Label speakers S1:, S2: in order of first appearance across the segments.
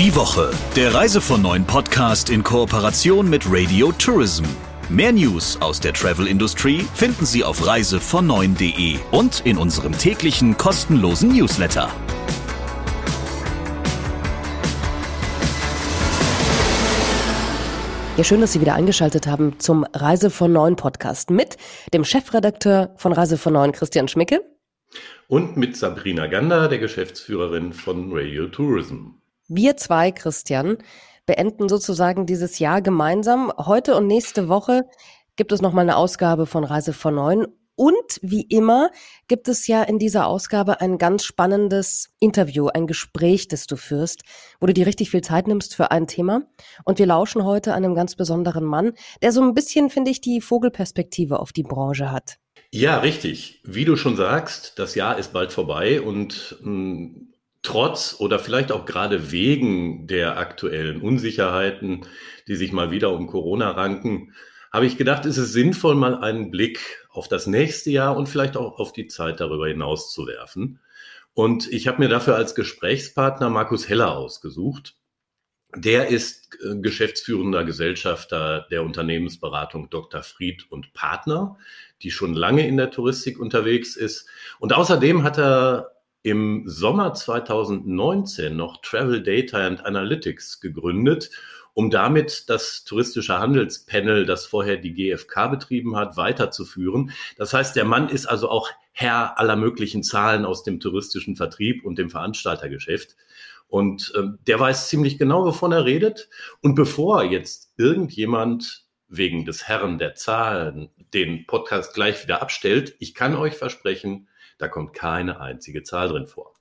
S1: Die Woche, der Reise von neuen Podcast in Kooperation mit Radio Tourism. Mehr News aus der Travel-Industrie finden Sie auf reisevon9.de und in unserem täglichen kostenlosen Newsletter.
S2: Ja, schön, dass Sie wieder eingeschaltet haben zum Reise von Neuen Podcast mit dem Chefredakteur von Reise von Neuen, Christian Schmicke.
S3: Und mit Sabrina Gander, der Geschäftsführerin von Radio Tourism.
S2: Wir zwei, Christian, beenden sozusagen dieses Jahr gemeinsam. Heute und nächste Woche gibt es nochmal eine Ausgabe von Reise von Neuen. Und wie immer gibt es ja in dieser Ausgabe ein ganz spannendes Interview, ein Gespräch, das du führst, wo du dir richtig viel Zeit nimmst für ein Thema. Und wir lauschen heute einem ganz besonderen Mann, der so ein bisschen, finde ich, die Vogelperspektive auf die Branche hat.
S3: Ja, richtig. Wie du schon sagst, das Jahr ist bald vorbei und mh, hm, trotz oder vielleicht auch gerade wegen der aktuellen Unsicherheiten, die sich mal wieder um Corona ranken, habe ich gedacht, ist es sinnvoll, mal einen Blick auf das nächste Jahr und vielleicht auch auf die Zeit darüber hinaus zu werfen. Und ich habe mir dafür als Gesprächspartner Markus Heller ausgesucht. Der ist äh, geschäftsführender Gesellschafter der Unternehmensberatung Dr. Fried und Partner, die schon lange in der Touristik unterwegs ist. Und außerdem hat er im Sommer 2019 noch Travel Data and Analytics gegründet, um damit das touristische Handelspanel, das vorher die GfK betrieben hat, weiterzuführen. Das heißt, der Mann ist also auch Herr aller möglichen Zahlen aus dem touristischen Vertrieb und dem Veranstaltergeschäft. Und äh, der weiß ziemlich genau, wovon er redet. Und bevor jetzt irgendjemand wegen des Herren der Zahlen den Podcast gleich wieder abstellt, ich kann euch versprechen, da kommt keine einzige Zahl drin vor.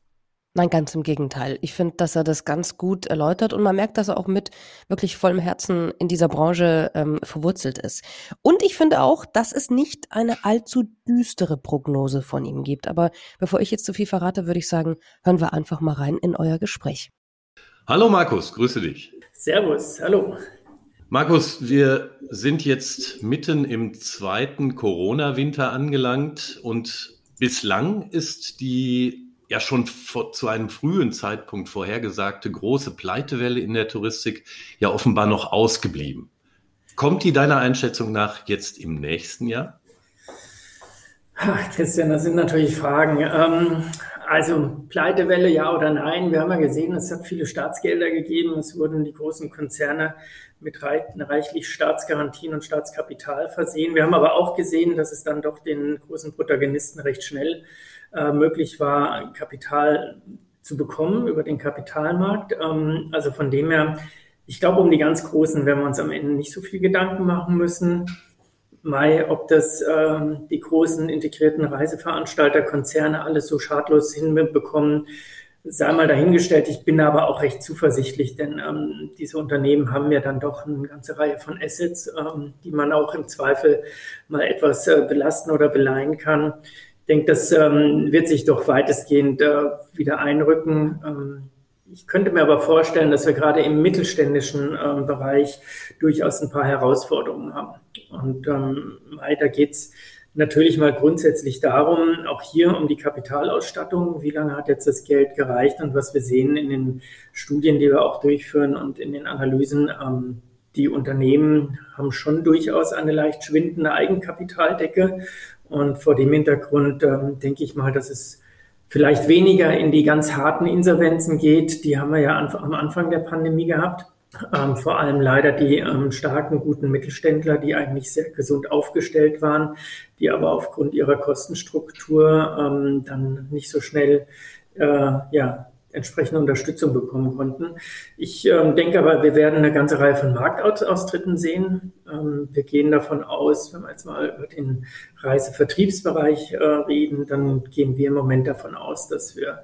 S2: Nein, ganz im Gegenteil. Ich finde, dass er das ganz gut erläutert und man merkt, dass er auch mit wirklich vollem Herzen in dieser Branche ähm, verwurzelt ist. Und ich finde auch, dass es nicht eine allzu düstere Prognose von ihm gibt. Aber bevor ich jetzt zu viel verrate, würde ich sagen, hören wir einfach mal rein in euer Gespräch.
S3: Hallo Markus, grüße dich.
S4: Servus, hallo.
S3: Markus, wir sind jetzt mitten im zweiten Corona-Winter angelangt und Bislang ist die ja schon vor, zu einem frühen Zeitpunkt vorhergesagte große Pleitewelle in der Touristik ja offenbar noch ausgeblieben. Kommt die deiner Einschätzung nach jetzt im nächsten Jahr?
S4: Ach, Christian, das sind natürlich Fragen. Ähm, also Pleitewelle, ja oder nein? Wir haben ja gesehen, es hat viele Staatsgelder gegeben. Es wurden die großen Konzerne mit reichlich Staatsgarantien und Staatskapital versehen. Wir haben aber auch gesehen, dass es dann doch den großen Protagonisten recht schnell äh, möglich war, Kapital zu bekommen über den Kapitalmarkt. Ähm, also von dem her, ich glaube, um die ganz Großen werden wir uns am Ende nicht so viel Gedanken machen müssen. Mai, ob das ähm, die großen integrierten Reiseveranstalter, Konzerne alles so schadlos hinbekommen, sei mal dahingestellt. Ich bin aber auch recht zuversichtlich, denn ähm, diese Unternehmen haben ja dann doch eine ganze Reihe von Assets, ähm, die man auch im Zweifel mal etwas äh, belasten oder beleihen kann. Ich denke, das ähm, wird sich doch weitestgehend äh, wieder einrücken. Ähm, ich könnte mir aber vorstellen, dass wir gerade im mittelständischen ähm, Bereich durchaus ein paar Herausforderungen haben. Und ähm, weiter geht's natürlich mal grundsätzlich darum, auch hier um die Kapitalausstattung. Wie lange hat jetzt das Geld gereicht? Und was wir sehen in den Studien, die wir auch durchführen und in den Analysen, ähm, die Unternehmen haben schon durchaus eine leicht schwindende Eigenkapitaldecke. Und vor dem Hintergrund ähm, denke ich mal, dass es vielleicht weniger in die ganz harten Insolvenzen geht. Die haben wir ja am Anfang der Pandemie gehabt ähm, vor allem leider die ähm, starken, guten Mittelständler, die eigentlich sehr gesund aufgestellt waren, die aber aufgrund ihrer Kostenstruktur ähm, dann nicht so schnell äh, ja, entsprechende Unterstützung bekommen konnten. Ich ähm, denke aber, wir werden eine ganze Reihe von Marktaustritten sehen. Ähm, wir gehen davon aus, wenn wir jetzt mal über den Reisevertriebsbereich äh, reden, dann gehen wir im Moment davon aus, dass wir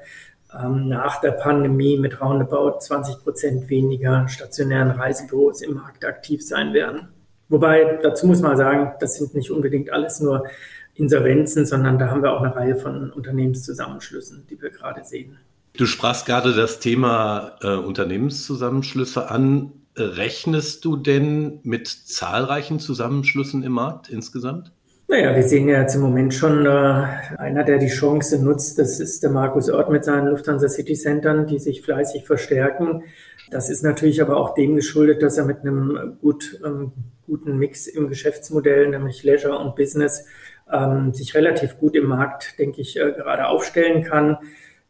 S4: ähm, nach der Pandemie mit roundabout 20 Prozent weniger stationären Reisebüros im Markt aktiv sein werden. Wobei, dazu muss man sagen, das sind nicht unbedingt alles nur Insolvenzen, sondern da haben wir auch eine Reihe von Unternehmenszusammenschlüssen, die wir gerade sehen.
S3: Du sprachst gerade das Thema äh, Unternehmenszusammenschlüsse an. Rechnest du denn mit zahlreichen Zusammenschlüssen im Markt insgesamt?
S4: Naja, wir sehen ja jetzt im Moment schon äh, einer, der die Chance nutzt, das ist der Markus Ort mit seinen Lufthansa City Centern, die sich fleißig verstärken. Das ist natürlich aber auch dem geschuldet, dass er mit einem gut, ähm, guten Mix im Geschäftsmodell, nämlich Leisure und Business, ähm, sich relativ gut im Markt, denke ich, äh, gerade aufstellen kann.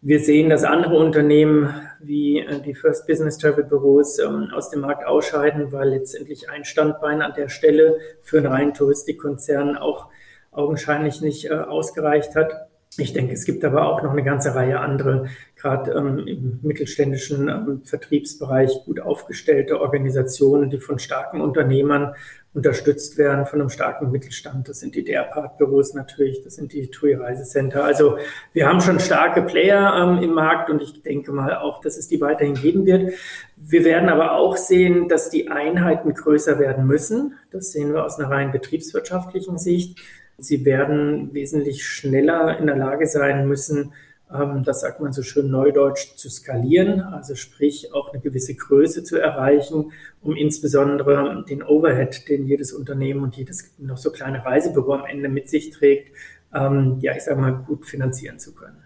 S4: Wir sehen, dass andere Unternehmen wie äh, die First Business Travel Büros ähm, aus dem Markt ausscheiden, weil letztendlich ein Standbein an der Stelle für einen reinen Touristikkonzern auch augenscheinlich nicht äh, ausgereicht hat. Ich denke, es gibt aber auch noch eine ganze Reihe andere, gerade ähm, im mittelständischen ähm, Vertriebsbereich gut aufgestellte Organisationen, die von starken Unternehmern unterstützt werden, von einem starken Mittelstand. Das sind die Derpart-Büros natürlich, das sind die TUI Reisecenter. Also wir haben schon starke Player ähm, im Markt und ich denke mal auch, dass es die weiterhin geben wird. Wir werden aber auch sehen, dass die Einheiten größer werden müssen. Das sehen wir aus einer rein betriebswirtschaftlichen Sicht. Sie werden wesentlich schneller in der Lage sein müssen, ähm, das sagt man so schön neudeutsch, zu skalieren, also sprich auch eine gewisse Größe zu erreichen, um insbesondere den Overhead, den jedes Unternehmen und jedes noch so kleine Reisebüro am Ende mit sich trägt, ähm, ja, ich sage mal, gut finanzieren zu können.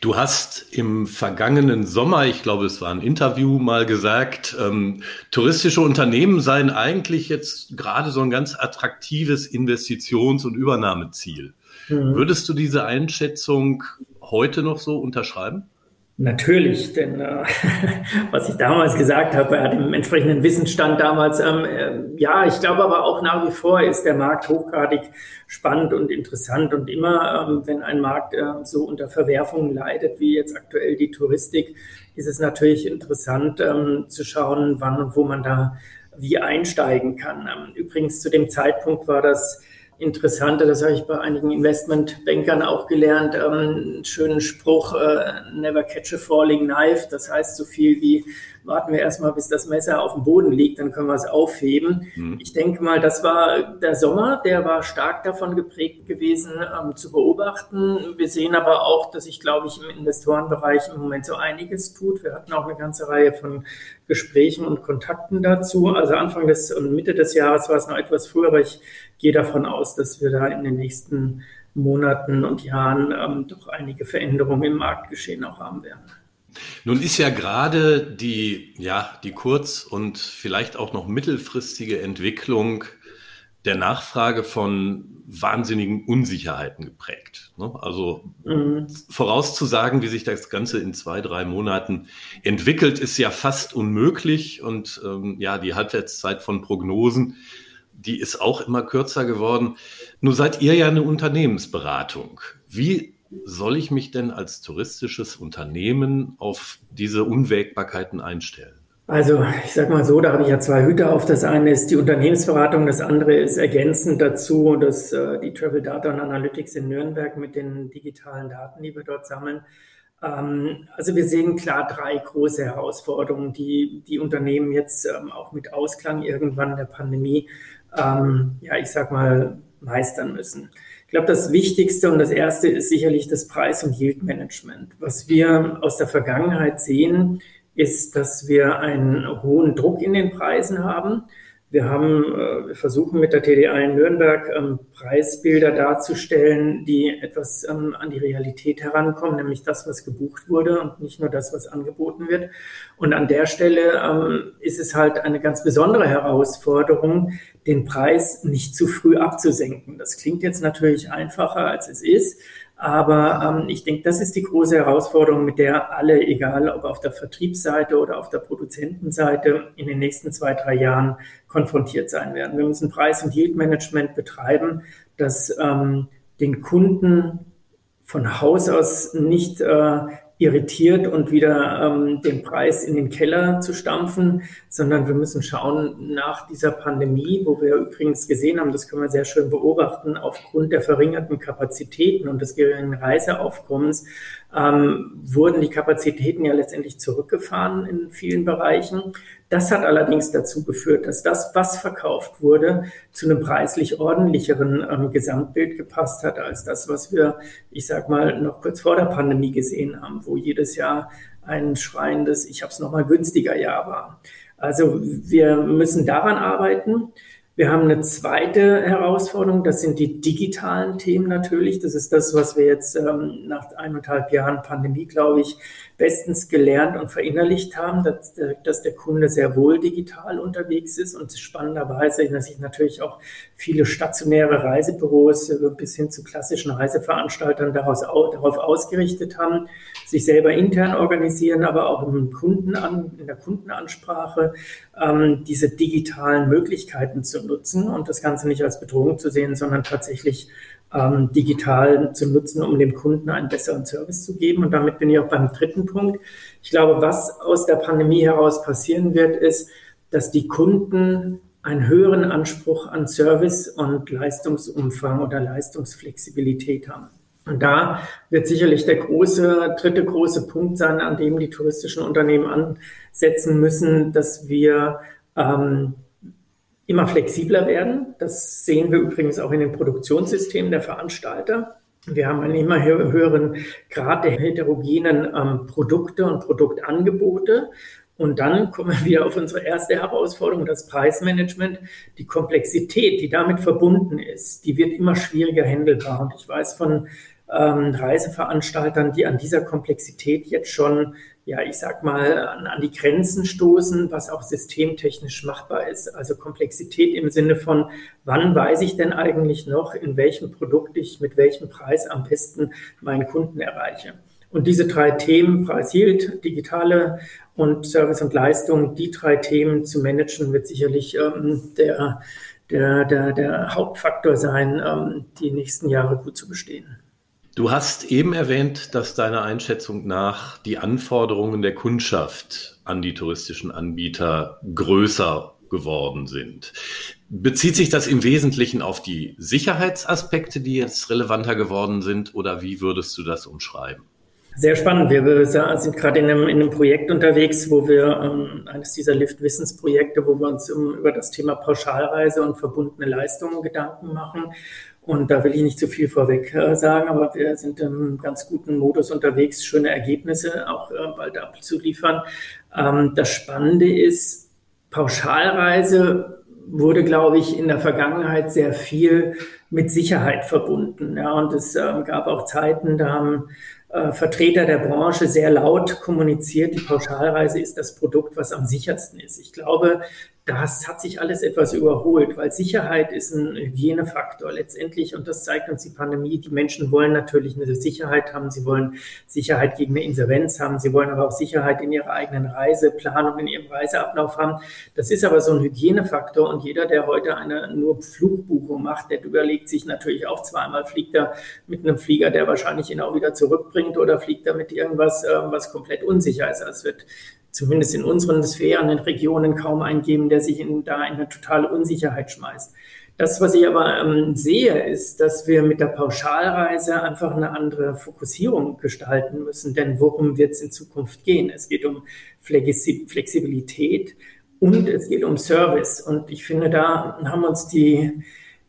S3: Du hast im vergangenen Sommer, ich glaube, es war ein Interview, mal gesagt, ähm, touristische Unternehmen seien eigentlich jetzt gerade so ein ganz attraktives Investitions- und Übernahmeziel. Mhm. Würdest du diese Einschätzung heute noch so unterschreiben?
S4: Natürlich, denn äh, was ich damals gesagt habe, hat im entsprechenden Wissensstand damals, ähm, äh, ja, ich glaube aber auch nach wie vor ist der Markt hochgradig spannend und interessant und immer, ähm, wenn ein Markt äh, so unter Verwerfungen leidet, wie jetzt aktuell die Touristik, ist es natürlich interessant ähm, zu schauen, wann und wo man da wie einsteigen kann. Ähm, übrigens zu dem Zeitpunkt war das Interessante, das habe ich bei einigen Investmentbankern auch gelernt, ähm, schönen Spruch, äh, never catch a falling knife. Das heißt so viel wie, warten wir erstmal, bis das Messer auf dem Boden liegt, dann können wir es aufheben. Mhm. Ich denke mal, das war der Sommer, der war stark davon geprägt gewesen, ähm, zu beobachten. Wir sehen aber auch, dass sich, glaube ich, im Investorenbereich im Moment so einiges tut. Wir hatten auch eine ganze Reihe von Gesprächen und Kontakten dazu. Also Anfang des und Mitte des Jahres war es noch etwas früher, aber ich gehe davon aus, dass wir da in den nächsten Monaten und Jahren ähm, doch einige Veränderungen im Marktgeschehen auch haben werden.
S3: Nun ist ja gerade die, ja, die kurz- und vielleicht auch noch mittelfristige Entwicklung der Nachfrage von wahnsinnigen Unsicherheiten geprägt. Ne? Also mhm. vorauszusagen, wie sich das Ganze in zwei, drei Monaten entwickelt, ist ja fast unmöglich. Und ähm, ja, die Halbwertszeit von Prognosen, die ist auch immer kürzer geworden. Nur seid ihr ja eine Unternehmensberatung. Wie soll ich mich denn als touristisches Unternehmen auf diese Unwägbarkeiten einstellen?
S4: Also ich sage mal so, da habe ich ja zwei Hüte auf. Das eine ist die Unternehmensberatung, das andere ist ergänzend dazu, dass äh, die Travel Data und Analytics in Nürnberg mit den digitalen Daten, die wir dort sammeln. Ähm, also wir sehen klar drei große Herausforderungen, die die Unternehmen jetzt ähm, auch mit Ausklang irgendwann der Pandemie, ähm, ja ich sag mal, meistern müssen. Ich glaube, das Wichtigste und das Erste ist sicherlich das Preis- und Yield-Management. Was wir aus der Vergangenheit sehen, ist, dass wir einen hohen Druck in den Preisen haben. Wir haben, äh, wir versuchen mit der TDA in Nürnberg ähm, Preisbilder darzustellen, die etwas ähm, an die Realität herankommen, nämlich das, was gebucht wurde und nicht nur das, was angeboten wird. Und an der Stelle ähm, ist es halt eine ganz besondere Herausforderung, den Preis nicht zu früh abzusenken. Das klingt jetzt natürlich einfacher, als es ist. Aber ähm, ich denke, das ist die große Herausforderung, mit der alle, egal ob auf der Vertriebsseite oder auf der Produzentenseite, in den nächsten zwei, drei Jahren konfrontiert sein werden. Wir müssen Preis- und Yield-Management betreiben, das ähm, den Kunden von Haus aus nicht äh, irritiert und wieder ähm, den Preis in den Keller zu stampfen, sondern wir müssen schauen nach dieser Pandemie, wo wir übrigens gesehen haben, das können wir sehr schön beobachten, aufgrund der verringerten Kapazitäten und des geringen Reiseaufkommens ähm, wurden die Kapazitäten ja letztendlich zurückgefahren in vielen Bereichen. Das hat allerdings dazu geführt, dass das, was verkauft wurde, zu einem preislich ordentlicheren ähm, Gesamtbild gepasst hat als das, was wir, ich sag mal, noch kurz vor der Pandemie gesehen haben, wo jedes Jahr ein schreiendes, ich habe es noch mal günstiger Jahr war. Also wir müssen daran arbeiten. Wir haben eine zweite Herausforderung, das sind die digitalen Themen natürlich. Das ist das, was wir jetzt ähm, nach eineinhalb Jahren Pandemie, glaube ich, bestens gelernt und verinnerlicht haben, dass, dass der Kunde sehr wohl digital unterwegs ist und spannenderweise, dass sich natürlich auch viele stationäre Reisebüros äh, bis hin zu klassischen Reiseveranstaltern daraus, darauf ausgerichtet haben, sich selber intern organisieren, aber auch im Kunden an, in der Kundenansprache ähm, diese digitalen Möglichkeiten zu nutzen und das Ganze nicht als Bedrohung zu sehen, sondern tatsächlich ähm, digital zu nutzen, um dem Kunden einen besseren Service zu geben. Und damit bin ich auch beim dritten Punkt. Ich glaube, was aus der Pandemie heraus passieren wird, ist, dass die Kunden einen höheren Anspruch an Service und Leistungsumfang oder Leistungsflexibilität haben. Und da wird sicherlich der große, dritte große Punkt sein, an dem die touristischen Unternehmen ansetzen müssen, dass wir ähm, immer flexibler werden. Das sehen wir übrigens auch in den Produktionssystemen der Veranstalter. Wir haben einen immer höheren Grad der heterogenen ähm, Produkte und Produktangebote. Und dann kommen wir auf unsere erste Herausforderung, das Preismanagement. Die Komplexität, die damit verbunden ist, die wird immer schwieriger händelbar. Und ich weiß von ähm, Reiseveranstaltern, die an dieser Komplexität jetzt schon ja, ich sag mal, an, an die Grenzen stoßen, was auch systemtechnisch machbar ist. Also Komplexität im Sinne von, wann weiß ich denn eigentlich noch, in welchem Produkt ich mit welchem Preis am besten meinen Kunden erreiche. Und diese drei Themen, Preis Yield, digitale und Service und Leistung, die drei Themen zu managen, wird sicherlich ähm, der, der, der, der Hauptfaktor sein, ähm, die nächsten Jahre gut zu bestehen.
S3: Du hast eben erwähnt, dass deiner Einschätzung nach die Anforderungen der Kundschaft an die touristischen Anbieter größer geworden sind. Bezieht sich das im Wesentlichen auf die Sicherheitsaspekte, die jetzt relevanter geworden sind, oder wie würdest du das umschreiben?
S4: Sehr spannend. Wir sind gerade in einem, in einem Projekt unterwegs, wo wir ähm, eines dieser Lift-Wissensprojekte, wo wir uns um, über das Thema Pauschalreise und verbundene Leistungen Gedanken machen. Und da will ich nicht zu viel vorweg äh, sagen, aber wir sind im ganz guten Modus unterwegs, schöne Ergebnisse auch äh, bald abzuliefern. Ähm, das Spannende ist, Pauschalreise wurde, glaube ich, in der Vergangenheit sehr viel mit Sicherheit verbunden. Ja, und es äh, gab auch Zeiten, da haben äh, Vertreter der Branche sehr laut kommuniziert, die Pauschalreise ist das Produkt, was am sichersten ist. Ich glaube, das hat sich alles etwas überholt, weil Sicherheit ist ein Hygienefaktor letztendlich und das zeigt uns die Pandemie. Die Menschen wollen natürlich eine Sicherheit haben, sie wollen Sicherheit gegen eine Insolvenz haben, sie wollen aber auch Sicherheit in ihrer eigenen Reiseplanung, in ihrem Reiseablauf haben. Das ist aber so ein Hygienefaktor und jeder, der heute eine nur Flugbuchung macht, der überlegt sich natürlich auch zweimal, fliegt er mit einem Flieger, der wahrscheinlich ihn auch wieder zurückbringt oder fliegt er mit irgendwas, äh, was komplett unsicher ist. Also es wird zumindest in unseren Sphären, in Regionen kaum eingeben, der sich in, da in eine totale Unsicherheit schmeißt. Das, was ich aber ähm, sehe, ist, dass wir mit der Pauschalreise einfach eine andere Fokussierung gestalten müssen. Denn worum wird es in Zukunft gehen? Es geht um Flexibilität und es geht um Service. Und ich finde, da haben uns die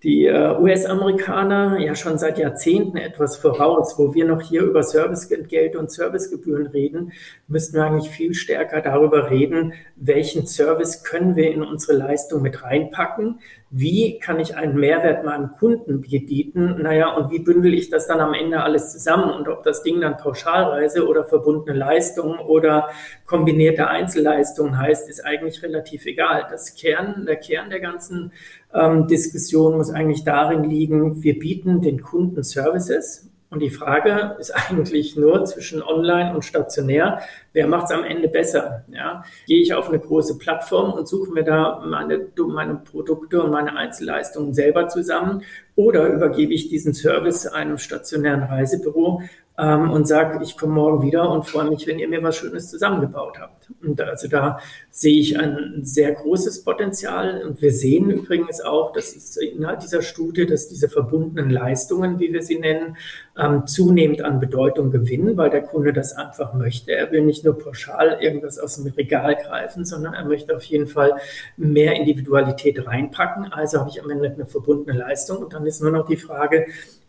S4: die äh, US-Amerikaner ja schon seit Jahrzehnten etwas voraus. Wo wir noch hier über Serviceentgelt und Servicegebühren reden, müssten wir eigentlich viel stärker darüber reden, welchen Service können wir in unsere Leistung mit reinpacken, wie kann ich einen Mehrwert meinem Kunden bieten? Naja, und wie bündel ich das dann am Ende alles zusammen? Und ob das Ding dann Pauschalreise oder verbundene Leistungen oder kombinierte Einzelleistungen heißt, ist eigentlich relativ egal. Das Kern, der Kern der ganzen ähm, Diskussion muss eigentlich darin liegen, wir bieten den Kunden Services und die Frage ist eigentlich nur zwischen online und stationär, wer macht es am Ende besser? Ja? Gehe ich auf eine große Plattform und suche mir da meine, meine Produkte und meine Einzelleistungen selber zusammen oder übergebe ich diesen Service einem stationären Reisebüro ähm, und sage, ich komme morgen wieder und freue mich, wenn ihr mir was Schönes zusammengebaut habt. Und also da sehe ich ein sehr großes Potenzial. Und wir sehen übrigens auch, dass innerhalb dieser Studie, dass diese verbundenen Leistungen, wie wir sie nennen, ähm, zunehmend an Bedeutung gewinnen, weil der Kunde das einfach möchte. Er will nicht nur pauschal irgendwas aus dem Regal greifen, sondern er möchte auf jeden Fall mehr Individualität reinpacken. Also habe ich am Ende eine verbundene Leistung. Und dann ist nur noch die Frage,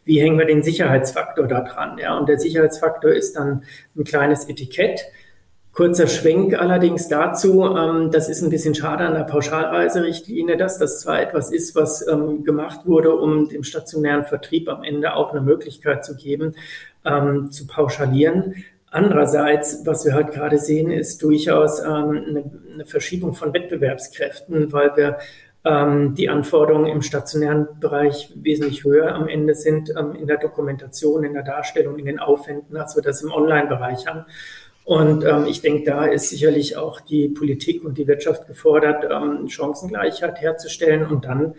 S4: wie hängen wir den Sicherheitsfaktor da dran? Ja, und der Sicherheitsfaktor ist dann ein kleines Etikett Kurzer Schwenk allerdings dazu, ähm, das ist ein bisschen schade an der Pauschalreiserichtlinie, dass das zwar etwas ist, was ähm, gemacht wurde, um dem stationären Vertrieb am Ende auch eine Möglichkeit zu geben, ähm, zu pauschalieren. Andererseits, was wir halt gerade sehen, ist durchaus ähm, eine, eine, Verschiebung von Wettbewerbskräften, weil wir ähm, die Anforderungen im stationären Bereich wesentlich höher am Ende sind ähm, in der Dokumentation, in der Darstellung, in den Aufwänden, als wir das im Online-Bereich haben. Und ähm, ich denke, da ist sicherlich auch die Politik und die Wirtschaft gefordert, ähm, Chancengleichheit herzustellen und dann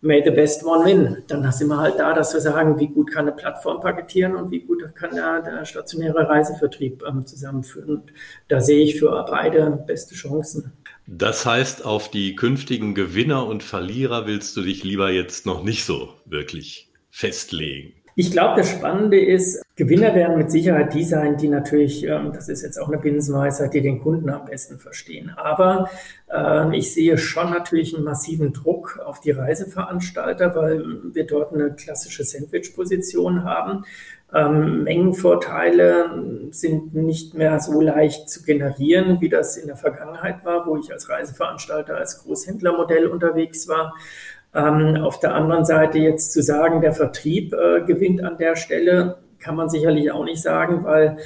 S4: may the best one win. Dann sind wir halt da, dass wir sagen, wie gut kann eine Plattform paketieren und wie gut kann der, der stationäre Reisevertrieb ähm, zusammenführen. Da sehe ich für beide beste Chancen.
S3: Das heißt, auf die künftigen Gewinner und Verlierer willst du dich lieber jetzt noch nicht so wirklich festlegen.
S4: Ich glaube, das Spannende ist, Gewinner werden mit Sicherheit die sein, die natürlich, ähm, das ist jetzt auch eine Binsenweisheit, die den Kunden am besten verstehen. Aber äh, ich sehe schon natürlich einen massiven Druck auf die Reiseveranstalter, weil wir dort eine klassische Sandwich-Position haben. Ähm, Mengenvorteile sind nicht mehr so leicht zu generieren, wie das in der Vergangenheit war, wo ich als Reiseveranstalter als Großhändlermodell unterwegs war. Ähm, auf der anderen Seite jetzt zu sagen, der Vertrieb äh, gewinnt an der Stelle, kann man sicherlich auch nicht sagen, weil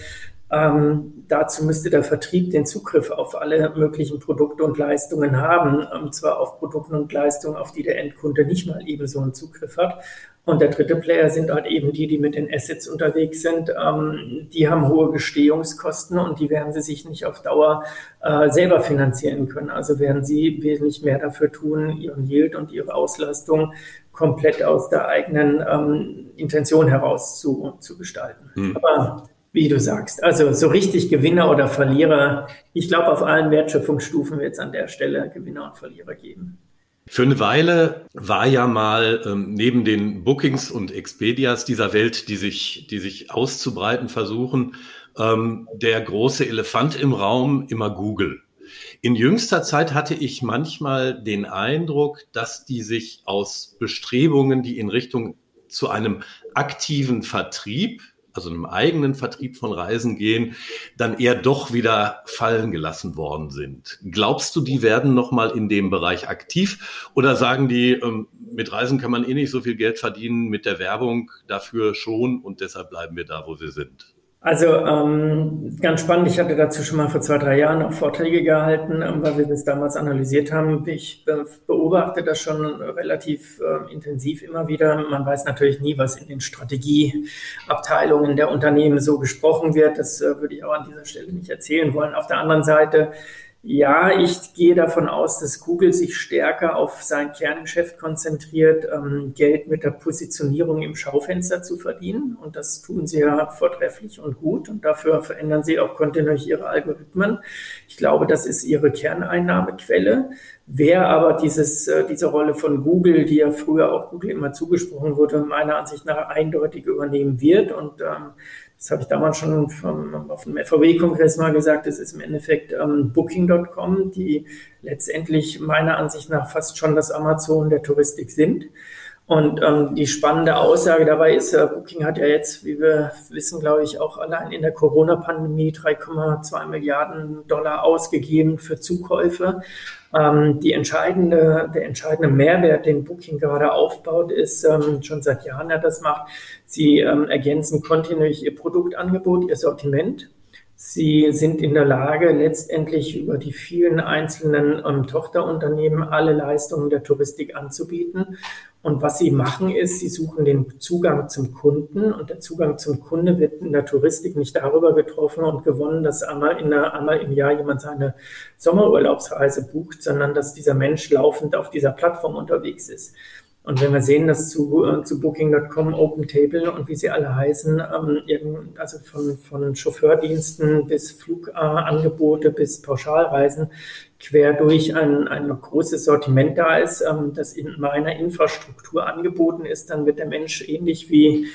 S4: ähm, dazu müsste der Vertrieb den Zugriff auf alle möglichen Produkte und Leistungen haben, und zwar auf Produkte und Leistungen, auf die der Endkunde nicht mal eben so einen Zugriff hat. Und der dritte Player sind halt eben die, die mit den Assets unterwegs sind. Ähm, die haben hohe Gestehungskosten und die werden sie sich nicht auf Dauer äh, selber finanzieren können. Also werden sie wesentlich mehr dafür tun, ihren Yield und ihre Auslastung komplett aus der eigenen ähm, Intention heraus zu, zu gestalten. Hm. Aber wie du sagst. Also so richtig Gewinner oder Verlierer. Ich glaube, auf allen Wertschöpfungsstufen wird es an der Stelle Gewinner und Verlierer geben.
S3: Für eine Weile war ja mal ähm, neben den Bookings und Expedias dieser Welt, die sich, die sich auszubreiten versuchen, ähm, der große Elefant im Raum immer Google. In jüngster Zeit hatte ich manchmal den Eindruck, dass die sich aus Bestrebungen, die in Richtung zu einem aktiven Vertrieb also einem eigenen Vertrieb von Reisen gehen, dann eher doch wieder fallen gelassen worden sind. Glaubst du, die werden nochmal in dem Bereich aktiv oder sagen die, ähm, mit Reisen kann man eh nicht so viel Geld verdienen, mit der Werbung dafür schon und deshalb bleiben wir da, wo wir sind?
S4: Also ähm, ganz spannend, ich hatte dazu schon mal vor zwei, drei Jahren auch Vorträge gehalten, ähm, weil wir das damals analysiert haben. Ich be beobachte das schon relativ äh, intensiv immer wieder. Man weiß natürlich nie, was in den Strategieabteilungen der Unternehmen so gesprochen wird. Das äh, würde ich auch an dieser Stelle nicht erzählen wollen. Auf der anderen Seite ja, ich gehe davon aus, dass Google sich stärker auf sein Kerngeschäft konzentriert, ähm, Geld mit der Positionierung im Schaufenster zu verdienen. Und das tun sie ja vortrefflich und gut. Und dafür verändern sie auch kontinuierlich ihre Algorithmen. Ich glaube, das ist ihre Kerneinnahmequelle. Wer aber dieses, äh, diese Rolle von Google, die ja früher auch Google immer zugesprochen wurde, meiner Ansicht nach eindeutig übernehmen wird und ähm, das habe ich damals schon vom, auf dem FAW-Kongress mal gesagt, das ist im Endeffekt ähm, Booking.com, die letztendlich meiner Ansicht nach fast schon das Amazon der Touristik sind. Und ähm, die spannende Aussage dabei ist, äh, Booking hat ja jetzt, wie wir wissen, glaube ich, auch allein in der Corona-Pandemie 3,2 Milliarden Dollar ausgegeben für Zukäufe. Ähm, die entscheidende, der entscheidende Mehrwert, den Booking gerade aufbaut, ist ähm, schon seit Jahren er das macht. Sie ähm, ergänzen kontinuierlich ihr Produktangebot, ihr Sortiment. Sie sind in der Lage, letztendlich über die vielen einzelnen ähm, Tochterunternehmen alle Leistungen der Touristik anzubieten. Und was sie machen ist, sie suchen den Zugang zum Kunden und der Zugang zum Kunde wird in der Touristik nicht darüber getroffen und gewonnen, dass einmal, in der, einmal im Jahr jemand seine Sommerurlaubsreise bucht, sondern dass dieser Mensch laufend auf dieser Plattform unterwegs ist. Und wenn wir sehen, dass zu, äh, zu Booking.com, OpenTable und wie sie alle heißen, ähm, also von, von Chauffeurdiensten bis Flugangebote bis Pauschalreisen quer durch ein, ein großes Sortiment da ist, ähm, das in meiner Infrastruktur angeboten ist, dann wird der Mensch ähnlich wie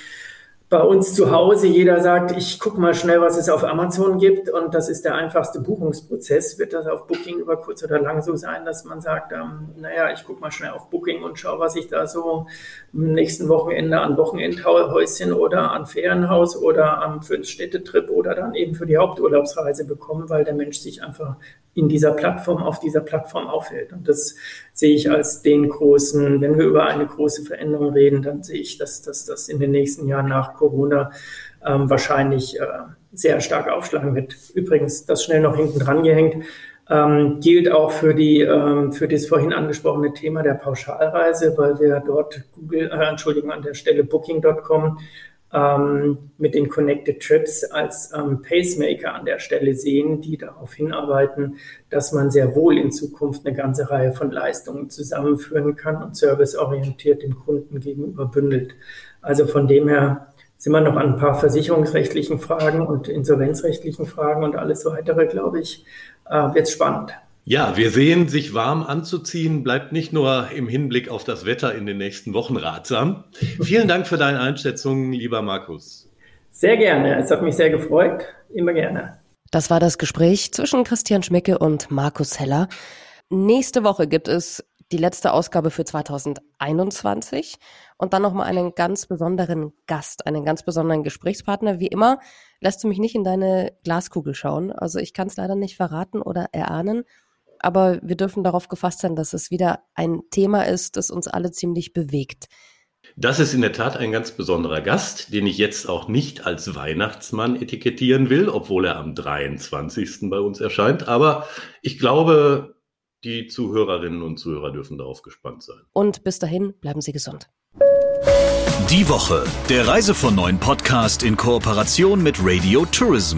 S4: bei uns zu Hause jeder sagt, ich gucke mal schnell, was es auf Amazon gibt. Und das ist der einfachste Buchungsprozess, wird das auf Booking über kurz oder lang so sein, dass man sagt, ähm, naja, ich gucke mal schnell auf Booking und schaue, was ich da so am nächsten Wochenende an Wochenendhäuschen oder an Ferienhaus oder am für den Städtetrip oder dann eben für die Haupturlaubsreise bekomme, weil der Mensch sich einfach in dieser Plattform, auf dieser Plattform aufhält. Und das sehe ich als den großen, wenn wir über eine große Veränderung reden, dann sehe ich, dass, das in den nächsten Jahren nach Corona ähm, wahrscheinlich äh, sehr stark aufschlagen wird. Übrigens, das schnell noch hinten dran gehängt, ähm, gilt auch für die ähm, für das vorhin angesprochene Thema der Pauschalreise, weil wir dort Google, äh, Entschuldigung, an der Stelle Booking.com ähm, mit den Connected Trips als ähm, Pacemaker an der Stelle sehen, die darauf hinarbeiten, dass man sehr wohl in Zukunft eine ganze Reihe von Leistungen zusammenführen kann und serviceorientiert dem Kunden gegenüber bündelt. Also von dem her sind wir noch an ein paar versicherungsrechtlichen Fragen und insolvenzrechtlichen Fragen und alles weitere, glaube ich, äh, wird spannend.
S3: Ja, wir sehen, sich warm anzuziehen bleibt nicht nur im Hinblick auf das Wetter in den nächsten Wochen ratsam. Vielen Dank für deine Einschätzung, lieber Markus.
S4: Sehr gerne. Es hat mich sehr gefreut. Immer gerne.
S2: Das war das Gespräch zwischen Christian Schmicke und Markus Heller. Nächste Woche gibt es die letzte Ausgabe für 2021 und dann nochmal einen ganz besonderen Gast, einen ganz besonderen Gesprächspartner. Wie immer lässt du mich nicht in deine Glaskugel schauen. Also ich kann es leider nicht verraten oder erahnen aber wir dürfen darauf gefasst sein, dass es wieder ein Thema ist, das uns alle ziemlich bewegt.
S3: Das ist in der Tat ein ganz besonderer Gast, den ich jetzt auch nicht als Weihnachtsmann etikettieren will, obwohl er am 23. bei uns erscheint. Aber ich glaube, die Zuhörerinnen und Zuhörer dürfen darauf gespannt sein.
S2: Und bis dahin bleiben Sie gesund.
S1: Die Woche, der Reise von neuen Podcast in Kooperation mit Radio Tourism.